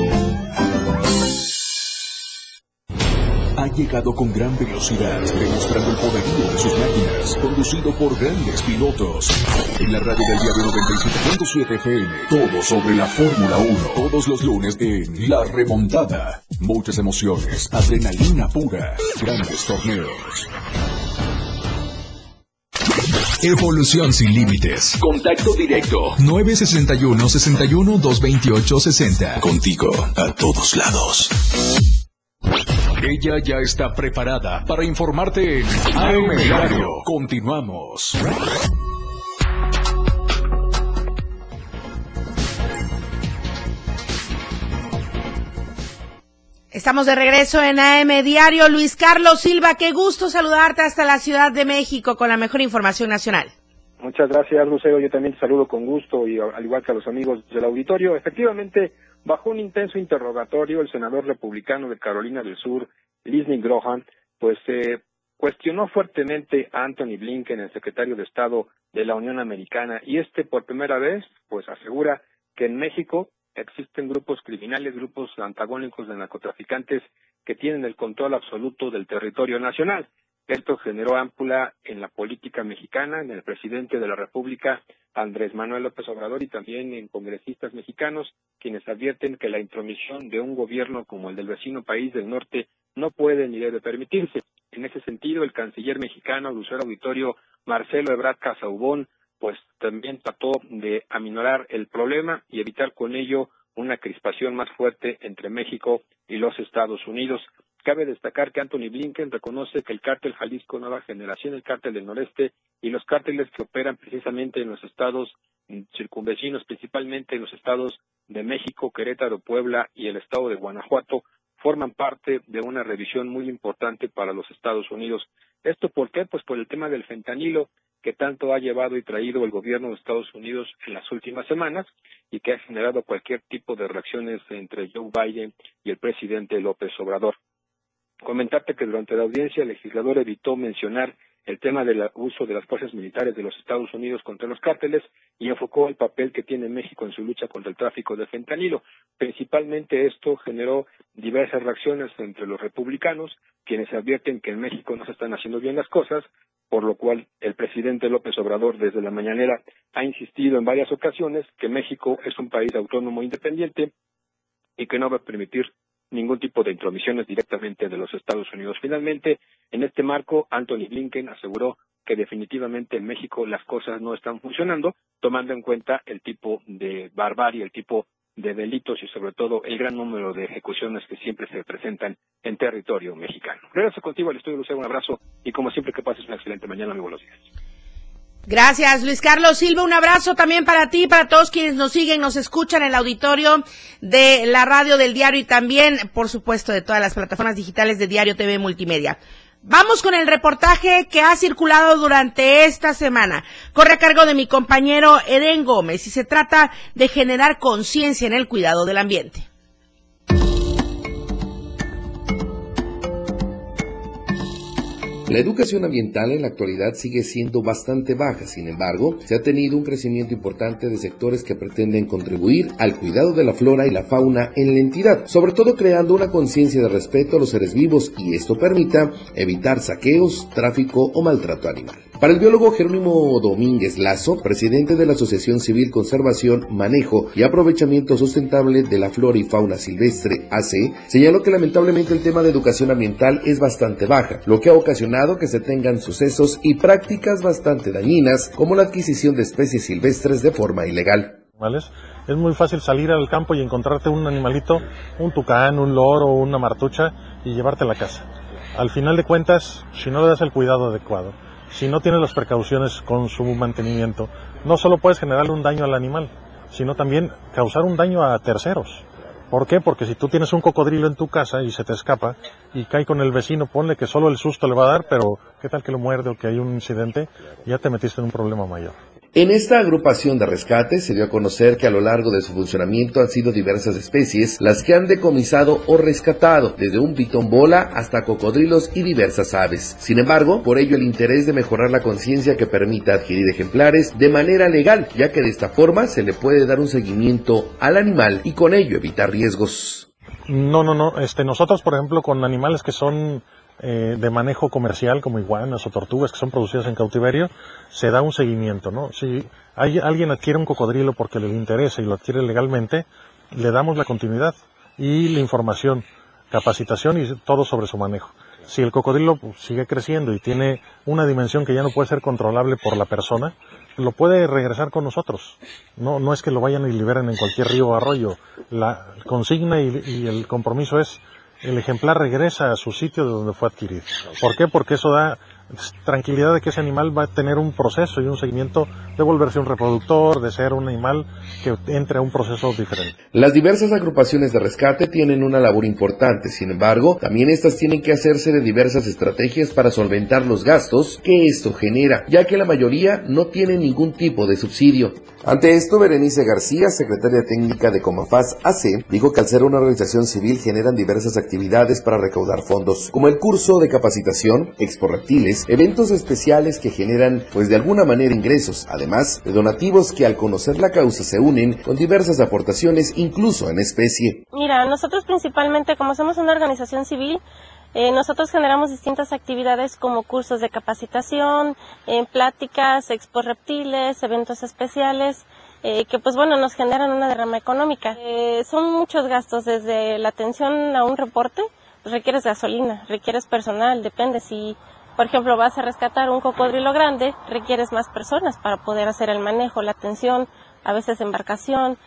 Ha llegado con gran velocidad, demostrando el poderío de sus máquinas, conducido por grandes pilotos. En la radio del diario 97.7 FM, todo sobre la Fórmula 1, todos los lunes en La Remontada. Muchas emociones, adrenalina pura, grandes torneos. Evolución sin límites. Contacto directo. 961-61-228-60. Contigo, a todos lados. Ella ya está preparada para informarte en AM Diario. Continuamos. Estamos de regreso en AM Diario. Luis Carlos Silva, qué gusto saludarte hasta la Ciudad de México con la mejor información nacional. Muchas gracias, Lucero. Yo también te saludo con gusto y al igual que a los amigos del auditorio. Efectivamente, bajo un intenso interrogatorio, el senador republicano de Carolina del Sur, Lindsey Graham, pues eh, cuestionó fuertemente a Anthony Blinken, el secretario de Estado de la Unión Americana, y este por primera vez, pues asegura que en México existen grupos criminales, grupos antagónicos de narcotraficantes que tienen el control absoluto del territorio nacional. Esto generó ámpula en la política mexicana, en el presidente de la República, Andrés Manuel López Obrador, y también en congresistas mexicanos, quienes advierten que la intromisión de un gobierno como el del vecino país del norte no puede ni debe permitirse. En ese sentido, el canciller mexicano, Lucero Auditorio Marcelo Ebrard Casaubón, pues también trató de aminorar el problema y evitar con ello una crispación más fuerte entre México y los Estados Unidos. Cabe destacar que Anthony Blinken reconoce que el cártel Jalisco Nueva Generación, el cártel del noreste y los cárteles que operan precisamente en los estados circunvecinos, principalmente en los estados de México, Querétaro, Puebla y el estado de Guanajuato, forman parte de una revisión muy importante para los Estados Unidos. ¿Esto por qué? Pues por el tema del fentanilo que tanto ha llevado y traído el gobierno de Estados Unidos en las últimas semanas y que ha generado cualquier tipo de reacciones entre Joe Biden y el presidente López Obrador. Comentarte que durante la audiencia el legislador evitó mencionar el tema del uso de las fuerzas militares de los Estados Unidos contra los cárteles y enfocó el papel que tiene México en su lucha contra el tráfico de fentanilo. Principalmente esto generó diversas reacciones entre los republicanos, quienes advierten que en México no se están haciendo bien las cosas, por lo cual el presidente López Obrador desde la mañanera ha insistido en varias ocasiones que México es un país autónomo e independiente y que no va a permitir ningún tipo de intromisiones directamente de los Estados Unidos. Finalmente, en este marco, Anthony Blinken aseguró que definitivamente en México las cosas no están funcionando, tomando en cuenta el tipo de barbarie, el tipo de delitos y sobre todo el gran número de ejecuciones que siempre se presentan en territorio mexicano. Regreso contigo al estudio, Lucero, un abrazo y como siempre que pases una excelente mañana, muy buenos días. Gracias, Luis Carlos Silva. Un abrazo también para ti, para todos quienes nos siguen, nos escuchan en el auditorio de la radio del diario y también, por supuesto, de todas las plataformas digitales de Diario TV Multimedia. Vamos con el reportaje que ha circulado durante esta semana. Corre a cargo de mi compañero Eden Gómez y se trata de generar conciencia en el cuidado del ambiente. La educación ambiental en la actualidad sigue siendo bastante baja, sin embargo, se ha tenido un crecimiento importante de sectores que pretenden contribuir al cuidado de la flora y la fauna en la entidad, sobre todo creando una conciencia de respeto a los seres vivos y esto permita evitar saqueos, tráfico o maltrato animal. Para el biólogo Jerónimo Domínguez Lazo, presidente de la Asociación Civil Conservación, Manejo y Aprovechamiento Sustentable de la Flora y Fauna Silvestre, AC, señaló que lamentablemente el tema de educación ambiental es bastante baja, lo que ha ocasionado que se tengan sucesos y prácticas bastante dañinas, como la adquisición de especies silvestres de forma ilegal. Es muy fácil salir al campo y encontrarte un animalito, un tucán, un loro una martucha y llevarte a la casa. Al final de cuentas, si no le das el cuidado adecuado, si no tienes las precauciones con su mantenimiento, no solo puedes generarle un daño al animal, sino también causar un daño a terceros. ¿Por qué? Porque si tú tienes un cocodrilo en tu casa y se te escapa y cae con el vecino, ponle que solo el susto le va a dar, pero ¿qué tal que lo muerde o que hay un incidente? Ya te metiste en un problema mayor. En esta agrupación de rescate se dio a conocer que a lo largo de su funcionamiento han sido diversas especies las que han decomisado o rescatado, desde un pitón bola hasta cocodrilos y diversas aves. Sin embargo, por ello el interés de mejorar la conciencia que permita adquirir ejemplares de manera legal, ya que de esta forma se le puede dar un seguimiento al animal y con ello evitar riesgos. No, no, no. Este, nosotros, por ejemplo, con animales que son eh, de manejo comercial como iguanas o tortugas que son producidas en cautiverio, se da un seguimiento, ¿no? Si hay, alguien adquiere un cocodrilo porque le interesa y lo adquiere legalmente, le damos la continuidad y la información, capacitación y todo sobre su manejo. Si el cocodrilo pues, sigue creciendo y tiene una dimensión que ya no puede ser controlable por la persona, lo puede regresar con nosotros. No, no es que lo vayan y liberen en cualquier río o arroyo. La consigna y el compromiso es el ejemplar regresa a su sitio de donde fue adquirido. ¿Por qué? Porque eso da tranquilidad de que ese animal va a tener un proceso y un seguimiento de volverse un reproductor, de ser un animal que entre a un proceso diferente. Las diversas agrupaciones de rescate tienen una labor importante, sin embargo, también estas tienen que hacerse de diversas estrategias para solventar los gastos que esto genera, ya que la mayoría no tiene ningún tipo de subsidio. Ante esto, Berenice García, secretaria técnica de Comafaz AC, dijo que al ser una organización civil generan diversas actividades para recaudar fondos, como el curso de capacitación, expo reptiles, eventos especiales que generan, pues de alguna manera, ingresos, además de donativos que al conocer la causa se unen con diversas aportaciones, incluso en especie. Mira, nosotros principalmente, como somos una organización civil, eh, nosotros generamos distintas actividades como cursos de capacitación, eh, pláticas, expo reptiles, eventos especiales, eh, que pues bueno, nos generan una derrama económica. Eh, son muchos gastos, desde la atención a un reporte, pues requieres gasolina, requieres personal, depende si, por ejemplo, vas a rescatar un cocodrilo grande, requieres más personas para poder hacer el manejo, la atención, a veces embarcación,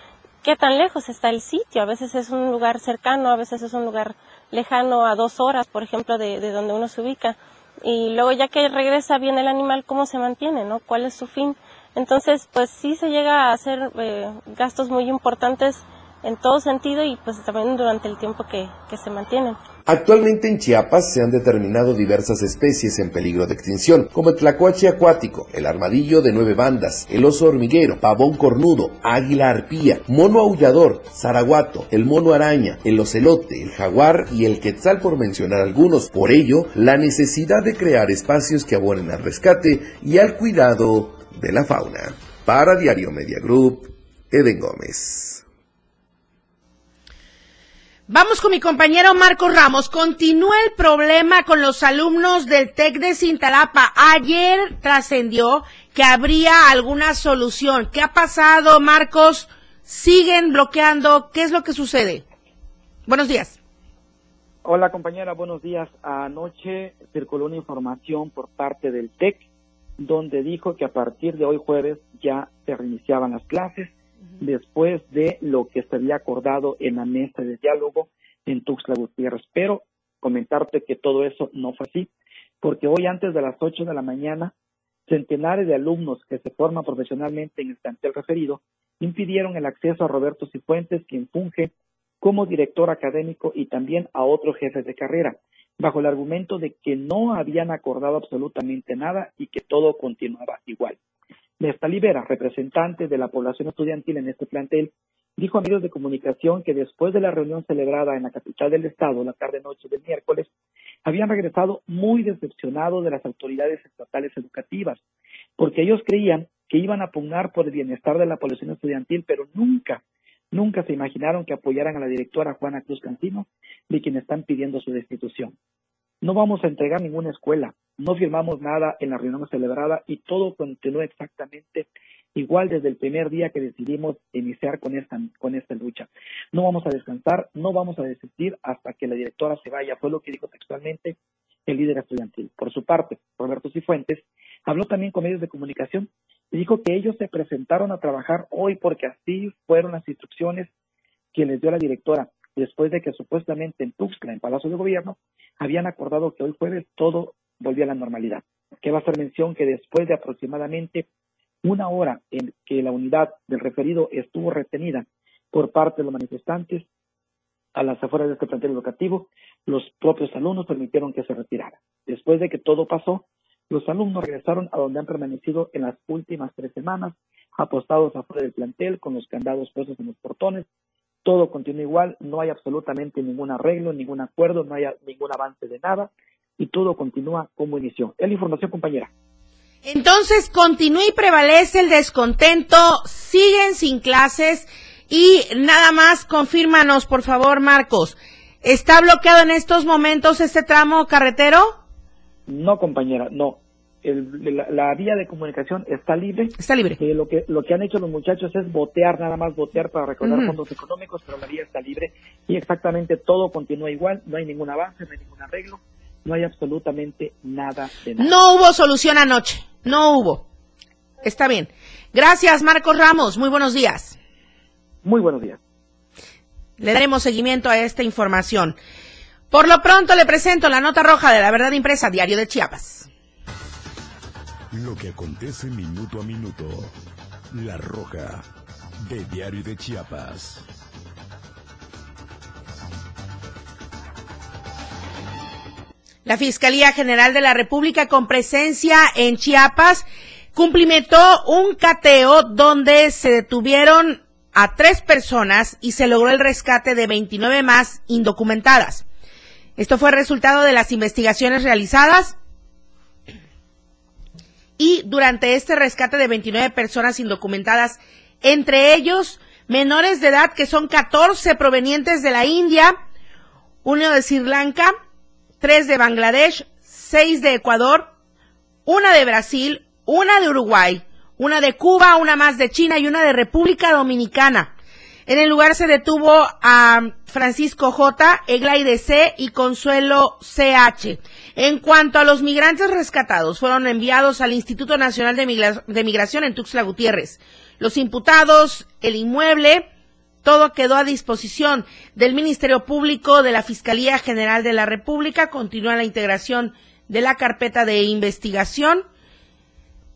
qué tan lejos está el sitio, a veces es un lugar cercano, a veces es un lugar lejano a dos horas, por ejemplo, de, de donde uno se ubica. Y luego ya que regresa bien el animal, ¿cómo se mantiene? ¿no? ¿Cuál es su fin? Entonces, pues sí se llega a hacer eh, gastos muy importantes en todo sentido y pues también durante el tiempo que, que se mantienen. Actualmente en Chiapas se han determinado diversas especies en peligro de extinción, como el tlacuache acuático, el armadillo de nueve bandas, el oso hormiguero, pavón cornudo, águila arpía, mono aullador, zaraguato, el mono araña, el ocelote, el jaguar y el quetzal por mencionar algunos. Por ello, la necesidad de crear espacios que abonen al rescate y al cuidado de la fauna. Para Diario Media Group, Eden Gómez. Vamos con mi compañero Marcos Ramos. Continúa el problema con los alumnos del TEC de Cintalapa. Ayer trascendió que habría alguna solución. ¿Qué ha pasado, Marcos? ¿Siguen bloqueando? ¿Qué es lo que sucede? Buenos días. Hola compañera, buenos días. Anoche circuló una información por parte del TEC donde dijo que a partir de hoy jueves ya se reiniciaban las clases después de lo que se había acordado en la mesa de diálogo en Tuxtla Gutiérrez. Pero comentarte que todo eso no fue así, porque hoy antes de las 8 de la mañana, centenares de alumnos que se forman profesionalmente en el plantel referido impidieron el acceso a Roberto Cifuentes, quien funge como director académico y también a otros jefes de carrera, bajo el argumento de que no habían acordado absolutamente nada y que todo continuaba igual. Nesta Libera, representante de la población estudiantil en este plantel, dijo a medios de comunicación que después de la reunión celebrada en la capital del estado la tarde-noche del miércoles, habían regresado muy decepcionados de las autoridades estatales educativas, porque ellos creían que iban a pugnar por el bienestar de la población estudiantil, pero nunca, nunca se imaginaron que apoyaran a la directora Juana Cruz Cancino, de quien están pidiendo su destitución. No vamos a entregar ninguna escuela, no firmamos nada en la reunión celebrada y todo continúa exactamente igual desde el primer día que decidimos iniciar con esta, con esta lucha. No vamos a descansar, no vamos a desistir hasta que la directora se vaya, fue lo que dijo textualmente el líder estudiantil. Por su parte, Roberto Cifuentes habló también con medios de comunicación y dijo que ellos se presentaron a trabajar hoy porque así fueron las instrucciones que les dio la directora después de que supuestamente en Tuxtla, en Palacio de Gobierno, habían acordado que hoy jueves todo volvía a la normalidad. Que va a hacer mención que después de aproximadamente una hora en que la unidad del referido estuvo retenida por parte de los manifestantes a las afueras de este plantel educativo, los propios alumnos permitieron que se retirara. Después de que todo pasó, los alumnos regresaron a donde han permanecido en las últimas tres semanas, apostados afuera del plantel con los candados puestos en los portones, todo continúa igual, no hay absolutamente ningún arreglo, ningún acuerdo, no hay ningún avance de nada y todo continúa como inició. Es la información, compañera. Entonces, continúa y prevalece el descontento, siguen sin clases y nada más confírmanos, por favor, Marcos. ¿Está bloqueado en estos momentos este tramo carretero? No, compañera, no el, la, vía de comunicación está libre. Está libre. Eh, lo que lo que han hecho los muchachos es botear, nada más botear para recaudar fondos económicos, pero la vía está libre y exactamente todo continúa igual, no hay ningún avance, no hay ningún arreglo, no hay absolutamente nada de nada. No hubo solución anoche, no hubo. Está bien. Gracias, Marcos Ramos. Muy buenos días. Muy buenos días. Le daremos seguimiento a esta información. Por lo pronto le presento la nota roja de la verdad impresa, Diario de Chiapas. Lo que acontece minuto a minuto. La Roja, de Diario de Chiapas. La Fiscalía General de la República con presencia en Chiapas cumplimentó un cateo donde se detuvieron a tres personas y se logró el rescate de 29 más indocumentadas. Esto fue resultado de las investigaciones realizadas y durante este rescate de 29 personas indocumentadas, entre ellos menores de edad que son 14 provenientes de la India, uno de Sri Lanka, tres de Bangladesh, seis de Ecuador, una de Brasil, una de Uruguay, una de Cuba, una más de China y una de República Dominicana. En el lugar se detuvo a Francisco J, Eglaide C y Consuelo CH. En cuanto a los migrantes rescatados, fueron enviados al Instituto Nacional de, Migración en Tuxtla Gutiérrez. Los imputados, el inmueble, todo quedó a disposición del Ministerio Público de la Fiscalía General de la República. Continúa la integración de la carpeta de investigación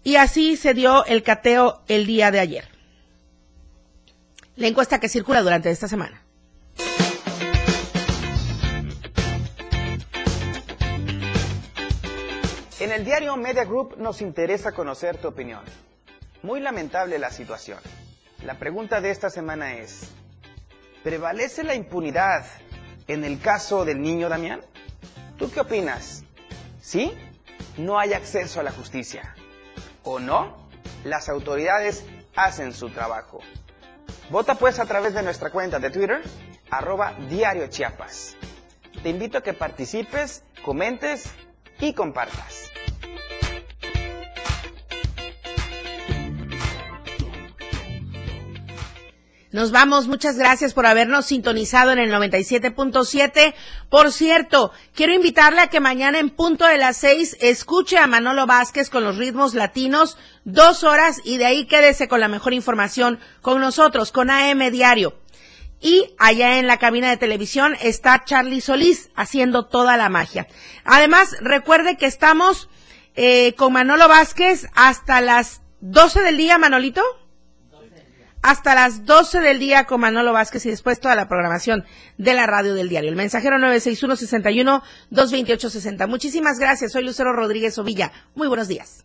y así se dio el cateo el día de ayer. La encuesta que circula durante esta semana. En el diario Media Group nos interesa conocer tu opinión. Muy lamentable la situación. La pregunta de esta semana es, ¿prevalece la impunidad en el caso del niño Damián? ¿Tú qué opinas? ¿Sí? No hay acceso a la justicia o no, las autoridades hacen su trabajo. Vota pues a través de nuestra cuenta de Twitter, arroba Diario Chiapas. Te invito a que participes, comentes y compartas. Nos vamos, muchas gracias por habernos sintonizado en el 97.7. Por cierto, quiero invitarle a que mañana en punto de las seis escuche a Manolo Vázquez con los ritmos latinos, dos horas y de ahí quédese con la mejor información con nosotros, con AM Diario. Y allá en la cabina de televisión está Charlie Solís haciendo toda la magia. Además, recuerde que estamos eh, con Manolo Vázquez hasta las 12 del día, Manolito hasta las 12 del día con Manolo Vázquez y después toda la programación de la radio del diario. El mensajero 961-61-228-60. Muchísimas gracias. Soy Lucero Rodríguez Ovilla. Muy buenos días.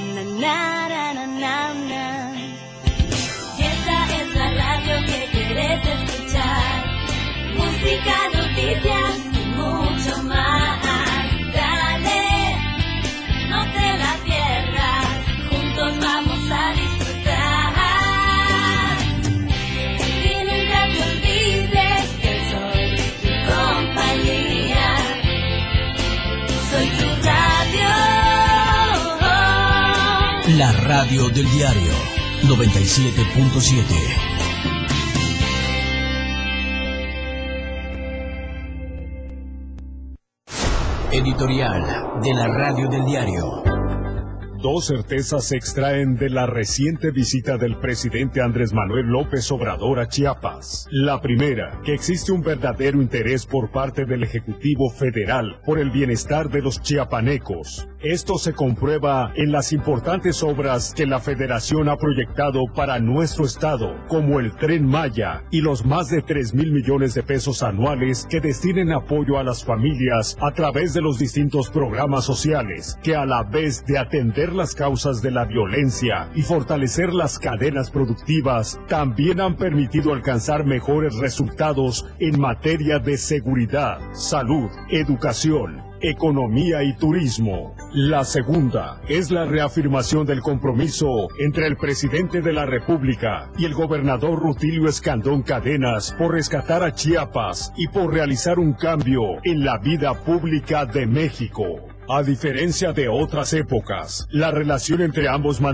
Y mucho más. Dale, no te la pierdas, juntos vamos a disfrutar. Nunca te olvides que soy tu compañía. Soy tu radio. La radio del diario 97.7. Editorial de la Radio del Diario. Dos certezas se extraen de la reciente visita del presidente Andrés Manuel López Obrador a Chiapas. La primera, que existe un verdadero interés por parte del Ejecutivo Federal por el bienestar de los chiapanecos. Esto se comprueba en las importantes obras que la Federación ha proyectado para nuestro estado, como el Tren Maya y los más de 3 mil millones de pesos anuales que destinen apoyo a las familias a través de los distintos programas sociales, que a la vez de atender las causas de la violencia y fortalecer las cadenas productivas, también han permitido alcanzar mejores resultados en materia de seguridad, salud, educación, economía y turismo. La segunda es la reafirmación del compromiso entre el presidente de la República y el gobernador Rutilio Escandón Cadenas por rescatar a Chiapas y por realizar un cambio en la vida pública de México. A diferencia de otras épocas, la relación entre ambos mandatarios